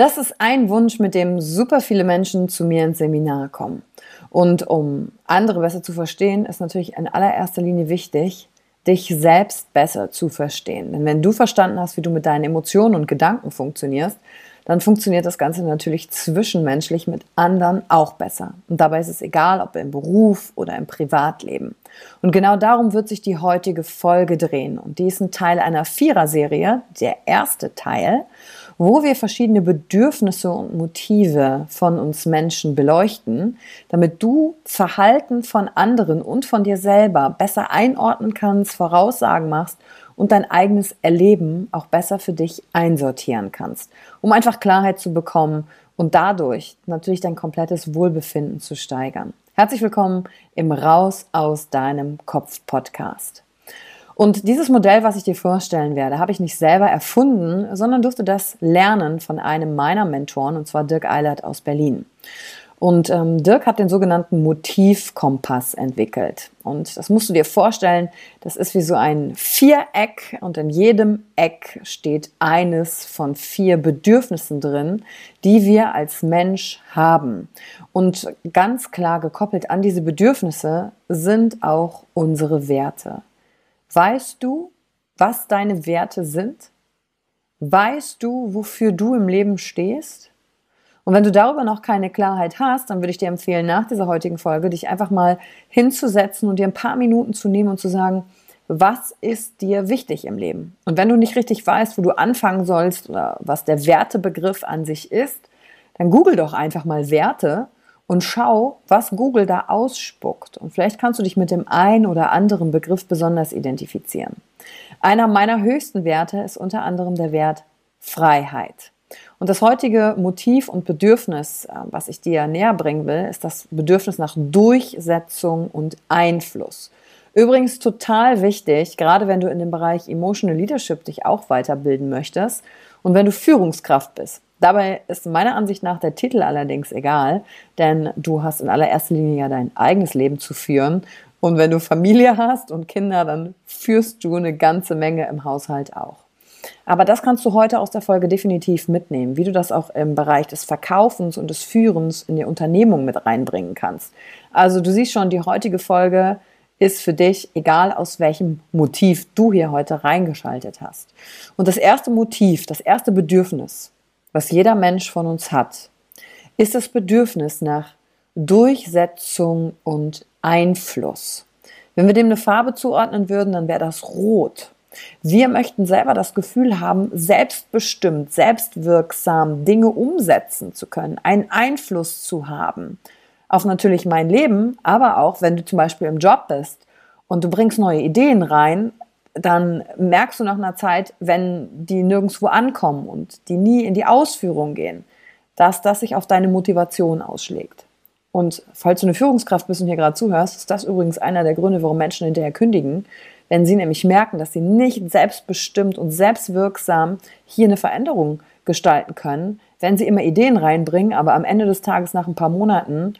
Das ist ein Wunsch, mit dem super viele Menschen zu mir ins Seminar kommen. Und um andere besser zu verstehen, ist natürlich in allererster Linie wichtig, dich selbst besser zu verstehen. Denn wenn du verstanden hast, wie du mit deinen Emotionen und Gedanken funktionierst, dann funktioniert das Ganze natürlich zwischenmenschlich mit anderen auch besser. Und dabei ist es egal, ob im Beruf oder im Privatleben. Und genau darum wird sich die heutige Folge drehen. Und die ist ein Teil einer Vierer-Serie, der erste Teil wo wir verschiedene Bedürfnisse und Motive von uns Menschen beleuchten, damit du Verhalten von anderen und von dir selber besser einordnen kannst, Voraussagen machst und dein eigenes Erleben auch besser für dich einsortieren kannst, um einfach Klarheit zu bekommen und dadurch natürlich dein komplettes Wohlbefinden zu steigern. Herzlich willkommen im Raus aus deinem Kopf Podcast. Und dieses Modell, was ich dir vorstellen werde, habe ich nicht selber erfunden, sondern durfte das lernen von einem meiner Mentoren, und zwar Dirk Eilert aus Berlin. Und ähm, Dirk hat den sogenannten Motivkompass entwickelt. Und das musst du dir vorstellen, das ist wie so ein Viereck und in jedem Eck steht eines von vier Bedürfnissen drin, die wir als Mensch haben. Und ganz klar gekoppelt an diese Bedürfnisse sind auch unsere Werte. Weißt du, was deine Werte sind? Weißt du, wofür du im Leben stehst? Und wenn du darüber noch keine Klarheit hast, dann würde ich dir empfehlen, nach dieser heutigen Folge dich einfach mal hinzusetzen und dir ein paar Minuten zu nehmen und zu sagen, was ist dir wichtig im Leben? Und wenn du nicht richtig weißt, wo du anfangen sollst oder was der Wertebegriff an sich ist, dann google doch einfach mal Werte und schau, was Google da ausspuckt. Und vielleicht kannst du dich mit dem einen oder anderen Begriff besonders identifizieren. Einer meiner höchsten Werte ist unter anderem der Wert Freiheit. Und das heutige Motiv und Bedürfnis, äh, was ich dir näher bringen will, ist das Bedürfnis nach Durchsetzung und Einfluss. Übrigens total wichtig, gerade wenn du in dem Bereich Emotional Leadership dich auch weiterbilden möchtest und wenn du Führungskraft bist. Dabei ist meiner Ansicht nach der Titel allerdings egal, denn du hast in allererster Linie ja dein eigenes Leben zu führen. Und wenn du Familie hast und Kinder, dann führst du eine ganze Menge im Haushalt auch. Aber das kannst du heute aus der Folge definitiv mitnehmen, wie du das auch im Bereich des Verkaufens und des Führens in die Unternehmung mit reinbringen kannst. Also du siehst schon, die heutige Folge ist für dich, egal aus welchem Motiv du hier heute reingeschaltet hast. Und das erste Motiv, das erste Bedürfnis, was jeder Mensch von uns hat, ist das Bedürfnis nach Durchsetzung und Einfluss. Wenn wir dem eine Farbe zuordnen würden, dann wäre das rot. Wir möchten selber das Gefühl haben, selbstbestimmt, selbstwirksam Dinge umsetzen zu können, einen Einfluss zu haben auf natürlich mein Leben, aber auch wenn du zum Beispiel im Job bist und du bringst neue Ideen rein, dann merkst du nach einer Zeit, wenn die nirgendwo ankommen und die nie in die Ausführung gehen, dass das sich auf deine Motivation ausschlägt. Und falls du eine Führungskraft bist und hier gerade zuhörst, ist das übrigens einer der Gründe, warum Menschen hinterher kündigen, wenn sie nämlich merken, dass sie nicht selbstbestimmt und selbstwirksam hier eine Veränderung gestalten können, wenn sie immer Ideen reinbringen, aber am Ende des Tages nach ein paar Monaten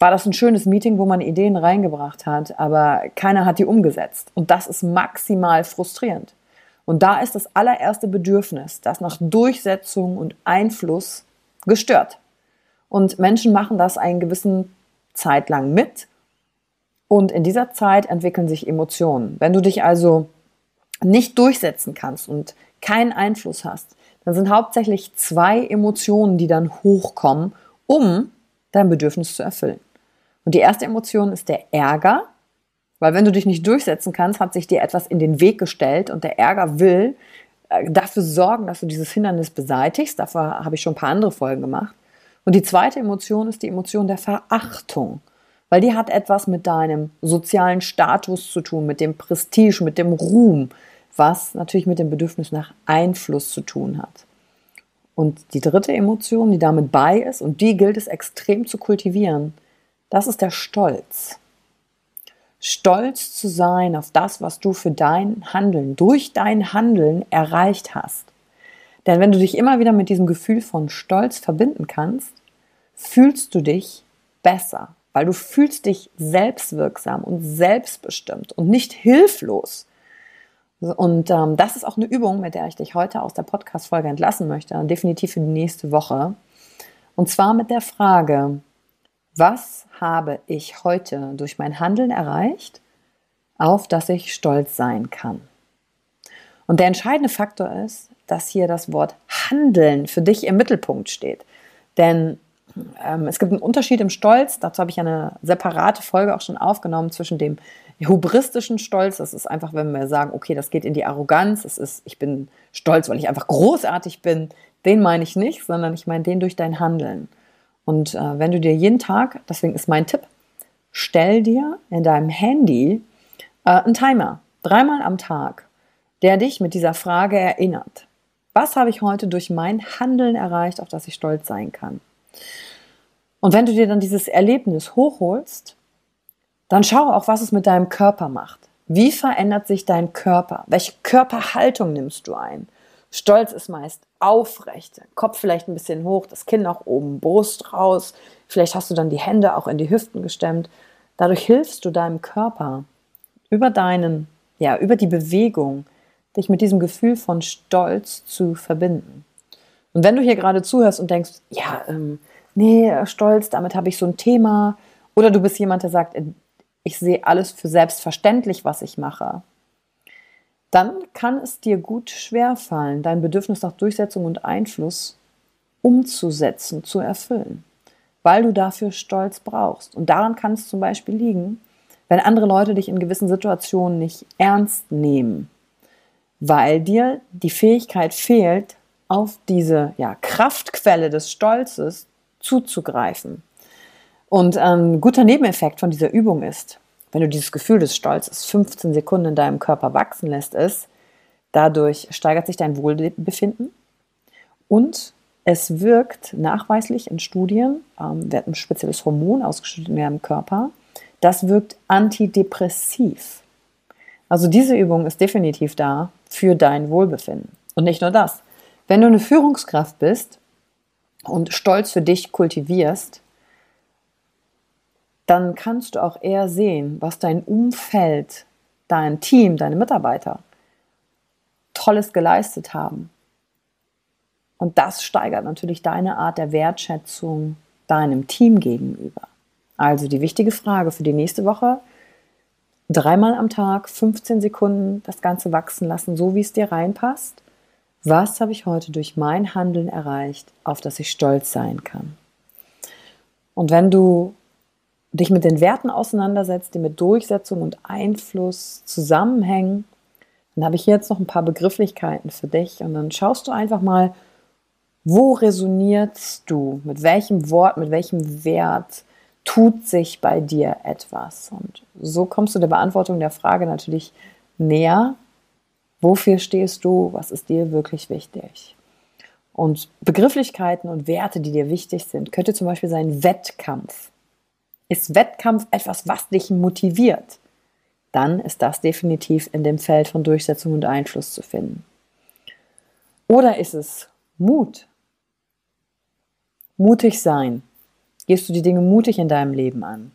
war das ein schönes Meeting, wo man Ideen reingebracht hat, aber keiner hat die umgesetzt. Und das ist maximal frustrierend. Und da ist das allererste Bedürfnis, das nach Durchsetzung und Einfluss gestört. Und Menschen machen das einen gewissen Zeit lang mit. Und in dieser Zeit entwickeln sich Emotionen. Wenn du dich also nicht durchsetzen kannst und keinen Einfluss hast, dann sind hauptsächlich zwei Emotionen, die dann hochkommen, um dein Bedürfnis zu erfüllen. Und die erste Emotion ist der Ärger, weil wenn du dich nicht durchsetzen kannst, hat sich dir etwas in den Weg gestellt und der Ärger will äh, dafür sorgen, dass du dieses Hindernis beseitigst. Dafür habe ich schon ein paar andere Folgen gemacht. Und die zweite Emotion ist die Emotion der Verachtung, weil die hat etwas mit deinem sozialen Status zu tun, mit dem Prestige, mit dem Ruhm, was natürlich mit dem Bedürfnis nach Einfluss zu tun hat. Und die dritte Emotion, die damit bei ist, und die gilt es extrem zu kultivieren, das ist der Stolz. Stolz zu sein auf das, was du für dein Handeln, durch dein Handeln erreicht hast. Denn wenn du dich immer wieder mit diesem Gefühl von Stolz verbinden kannst, fühlst du dich besser, weil du fühlst dich selbstwirksam und selbstbestimmt und nicht hilflos. Und ähm, das ist auch eine Übung, mit der ich dich heute aus der Podcast-Folge entlassen möchte, definitiv für die nächste Woche. Und zwar mit der Frage, was habe ich heute durch mein Handeln erreicht, auf das ich stolz sein kann? Und der entscheidende Faktor ist, dass hier das Wort Handeln für dich im Mittelpunkt steht. Denn ähm, es gibt einen Unterschied im Stolz, dazu habe ich eine separate Folge auch schon aufgenommen zwischen dem hybristischen Stolz, das ist einfach, wenn wir sagen, okay, das geht in die Arroganz, es ist, ich bin stolz, weil ich einfach großartig bin, den meine ich nicht, sondern ich meine den durch dein Handeln. Und äh, wenn du dir jeden Tag, deswegen ist mein Tipp, stell dir in deinem Handy äh, einen Timer, dreimal am Tag, der dich mit dieser Frage erinnert. Was habe ich heute durch mein Handeln erreicht, auf das ich stolz sein kann? Und wenn du dir dann dieses Erlebnis hochholst, dann schau auch, was es mit deinem Körper macht. Wie verändert sich dein Körper? Welche Körperhaltung nimmst du ein? Stolz ist meist aufrecht, Kopf vielleicht ein bisschen hoch, das Kinn nach oben, Brust raus. Vielleicht hast du dann die Hände auch in die Hüften gestemmt. Dadurch hilfst du deinem Körper über deinen, ja, über die Bewegung, dich mit diesem Gefühl von Stolz zu verbinden. Und wenn du hier gerade zuhörst und denkst, ja, ähm, nee, Stolz, damit habe ich so ein Thema, oder du bist jemand, der sagt, ich sehe alles für selbstverständlich, was ich mache, dann kann es dir gut schwerfallen, dein Bedürfnis nach Durchsetzung und Einfluss umzusetzen, zu erfüllen, weil du dafür Stolz brauchst. Und daran kann es zum Beispiel liegen, wenn andere Leute dich in gewissen Situationen nicht ernst nehmen, weil dir die Fähigkeit fehlt, auf diese ja, Kraftquelle des Stolzes zuzugreifen. Und ein guter Nebeneffekt von dieser Übung ist, wenn du dieses Gefühl des Stolzes 15 Sekunden in deinem Körper wachsen lässt, ist, dadurch steigert sich dein Wohlbefinden und es wirkt nachweislich in Studien, ähm, wird ein spezielles Hormon ausgeschüttet in deinem Körper, das wirkt antidepressiv. Also diese Übung ist definitiv da für dein Wohlbefinden. Und nicht nur das. Wenn du eine Führungskraft bist und Stolz für dich kultivierst, dann kannst du auch eher sehen, was dein Umfeld, dein Team, deine Mitarbeiter Tolles geleistet haben. Und das steigert natürlich deine Art der Wertschätzung deinem Team gegenüber. Also die wichtige Frage für die nächste Woche, dreimal am Tag, 15 Sekunden das Ganze wachsen lassen, so wie es dir reinpasst. Was habe ich heute durch mein Handeln erreicht, auf das ich stolz sein kann? Und wenn du dich mit den Werten auseinandersetzt, die mit Durchsetzung und Einfluss zusammenhängen, dann habe ich hier jetzt noch ein paar Begrifflichkeiten für dich und dann schaust du einfach mal, wo resonierst du? Mit welchem Wort, mit welchem Wert tut sich bei dir etwas? Und so kommst du der Beantwortung der Frage natürlich näher. Wofür stehst du? Was ist dir wirklich wichtig? Und Begrifflichkeiten und Werte, die dir wichtig sind, könnte zum Beispiel sein Wettkampf. Ist Wettkampf etwas, was dich motiviert? Dann ist das definitiv in dem Feld von Durchsetzung und Einfluss zu finden. Oder ist es Mut? Mutig sein. Gehst du die Dinge mutig in deinem Leben an?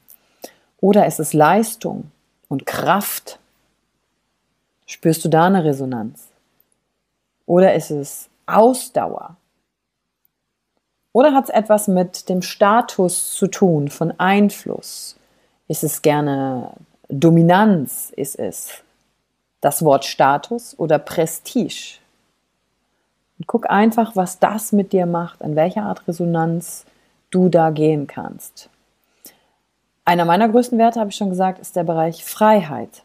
Oder ist es Leistung und Kraft? Spürst du da eine Resonanz? Oder ist es Ausdauer? Oder hat es etwas mit dem Status zu tun, von Einfluss? Ist es gerne Dominanz? Ist es das Wort Status oder Prestige? Und guck einfach, was das mit dir macht, an welcher Art Resonanz du da gehen kannst. Einer meiner größten Werte, habe ich schon gesagt, ist der Bereich Freiheit.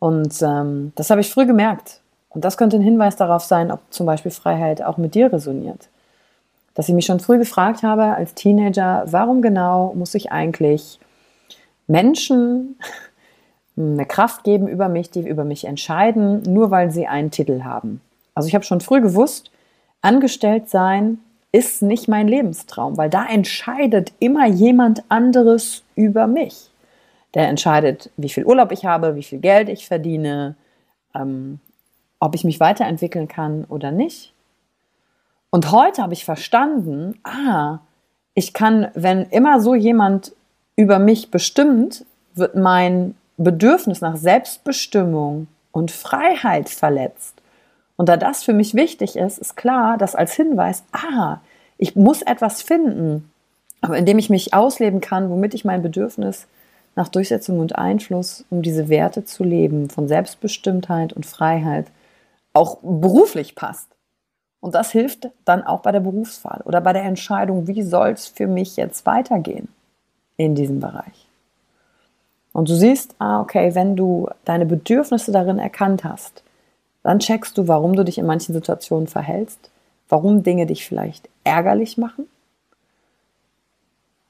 Und ähm, das habe ich früh gemerkt. Und das könnte ein Hinweis darauf sein, ob zum Beispiel Freiheit auch mit dir resoniert dass ich mich schon früh gefragt habe als Teenager, warum genau muss ich eigentlich Menschen eine Kraft geben über mich, die über mich entscheiden, nur weil sie einen Titel haben. Also ich habe schon früh gewusst, angestellt sein ist nicht mein Lebenstraum, weil da entscheidet immer jemand anderes über mich. Der entscheidet, wie viel Urlaub ich habe, wie viel Geld ich verdiene, ähm, ob ich mich weiterentwickeln kann oder nicht. Und heute habe ich verstanden, ah, ich kann, wenn immer so jemand über mich bestimmt, wird mein Bedürfnis nach Selbstbestimmung und Freiheit verletzt. Und da das für mich wichtig ist, ist klar, dass als Hinweis, ah, ich muss etwas finden, aber indem ich mich ausleben kann, womit ich mein Bedürfnis nach Durchsetzung und Einfluss, um diese Werte zu leben, von Selbstbestimmtheit und Freiheit, auch beruflich passt. Und das hilft dann auch bei der Berufswahl oder bei der Entscheidung, wie soll es für mich jetzt weitergehen in diesem Bereich. Und du siehst, ah, okay, wenn du deine Bedürfnisse darin erkannt hast, dann checkst du, warum du dich in manchen Situationen verhältst, warum Dinge dich vielleicht ärgerlich machen.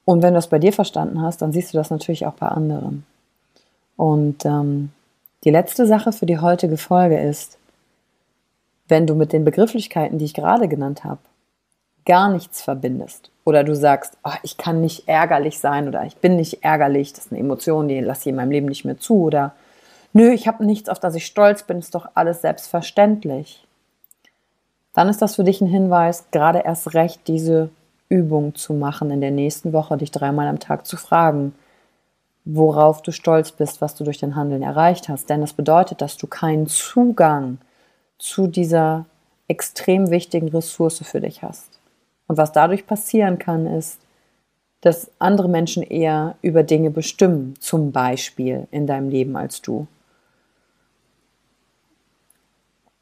Und wenn du das bei dir verstanden hast, dann siehst du das natürlich auch bei anderen. Und ähm, die letzte Sache für die heutige Folge ist, wenn du mit den Begrifflichkeiten, die ich gerade genannt habe, gar nichts verbindest oder du sagst, oh, ich kann nicht ärgerlich sein oder ich bin nicht ärgerlich, das ist eine Emotion, die lasse ich in meinem Leben nicht mehr zu oder nö, ich habe nichts, auf das ich stolz bin, ist doch alles selbstverständlich. Dann ist das für dich ein Hinweis, gerade erst recht diese Übung zu machen in der nächsten Woche, dich dreimal am Tag zu fragen, worauf du stolz bist, was du durch dein Handeln erreicht hast. Denn das bedeutet, dass du keinen Zugang zu dieser extrem wichtigen Ressource für dich hast. Und was dadurch passieren kann, ist, dass andere Menschen eher über Dinge bestimmen, zum Beispiel in deinem Leben als du.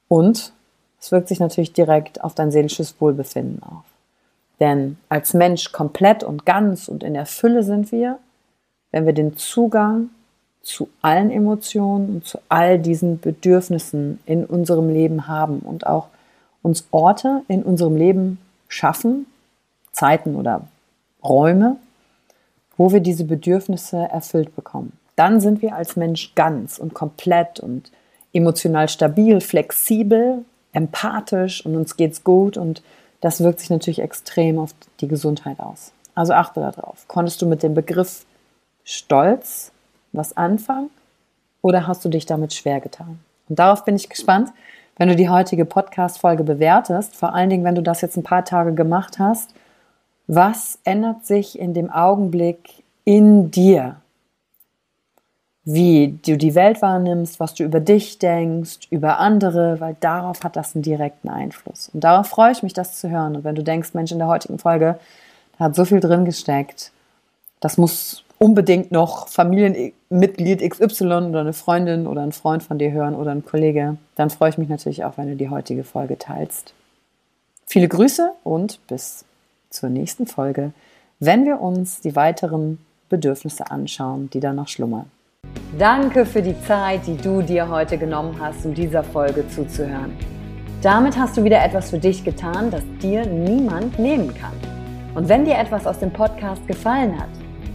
Und es wirkt sich natürlich direkt auf dein seelisches Wohlbefinden auf. Denn als Mensch komplett und ganz und in der Fülle sind wir, wenn wir den Zugang zu allen Emotionen und zu all diesen Bedürfnissen in unserem Leben haben und auch uns Orte in unserem Leben schaffen, Zeiten oder Räume, wo wir diese Bedürfnisse erfüllt bekommen. Dann sind wir als Mensch ganz und komplett und emotional stabil, flexibel, empathisch und uns geht's gut und das wirkt sich natürlich extrem auf die Gesundheit aus. Also achte darauf. Konntest du mit dem Begriff Stolz was anfangen oder hast du dich damit schwer getan? Und darauf bin ich gespannt, wenn du die heutige Podcast-Folge bewertest, vor allen Dingen, wenn du das jetzt ein paar Tage gemacht hast. Was ändert sich in dem Augenblick in dir? Wie du die Welt wahrnimmst, was du über dich denkst, über andere, weil darauf hat das einen direkten Einfluss. Und darauf freue ich mich, das zu hören. Und wenn du denkst, Mensch, in der heutigen Folge, da hat so viel drin gesteckt, das muss unbedingt noch Familienmitglied XY oder eine Freundin oder ein Freund von dir hören oder ein Kollege, dann freue ich mich natürlich auch, wenn du die heutige Folge teilst. Viele Grüße und bis zur nächsten Folge, wenn wir uns die weiteren Bedürfnisse anschauen, die da noch schlummern. Danke für die Zeit, die du dir heute genommen hast, um dieser Folge zuzuhören. Damit hast du wieder etwas für dich getan, das dir niemand nehmen kann. Und wenn dir etwas aus dem Podcast gefallen hat,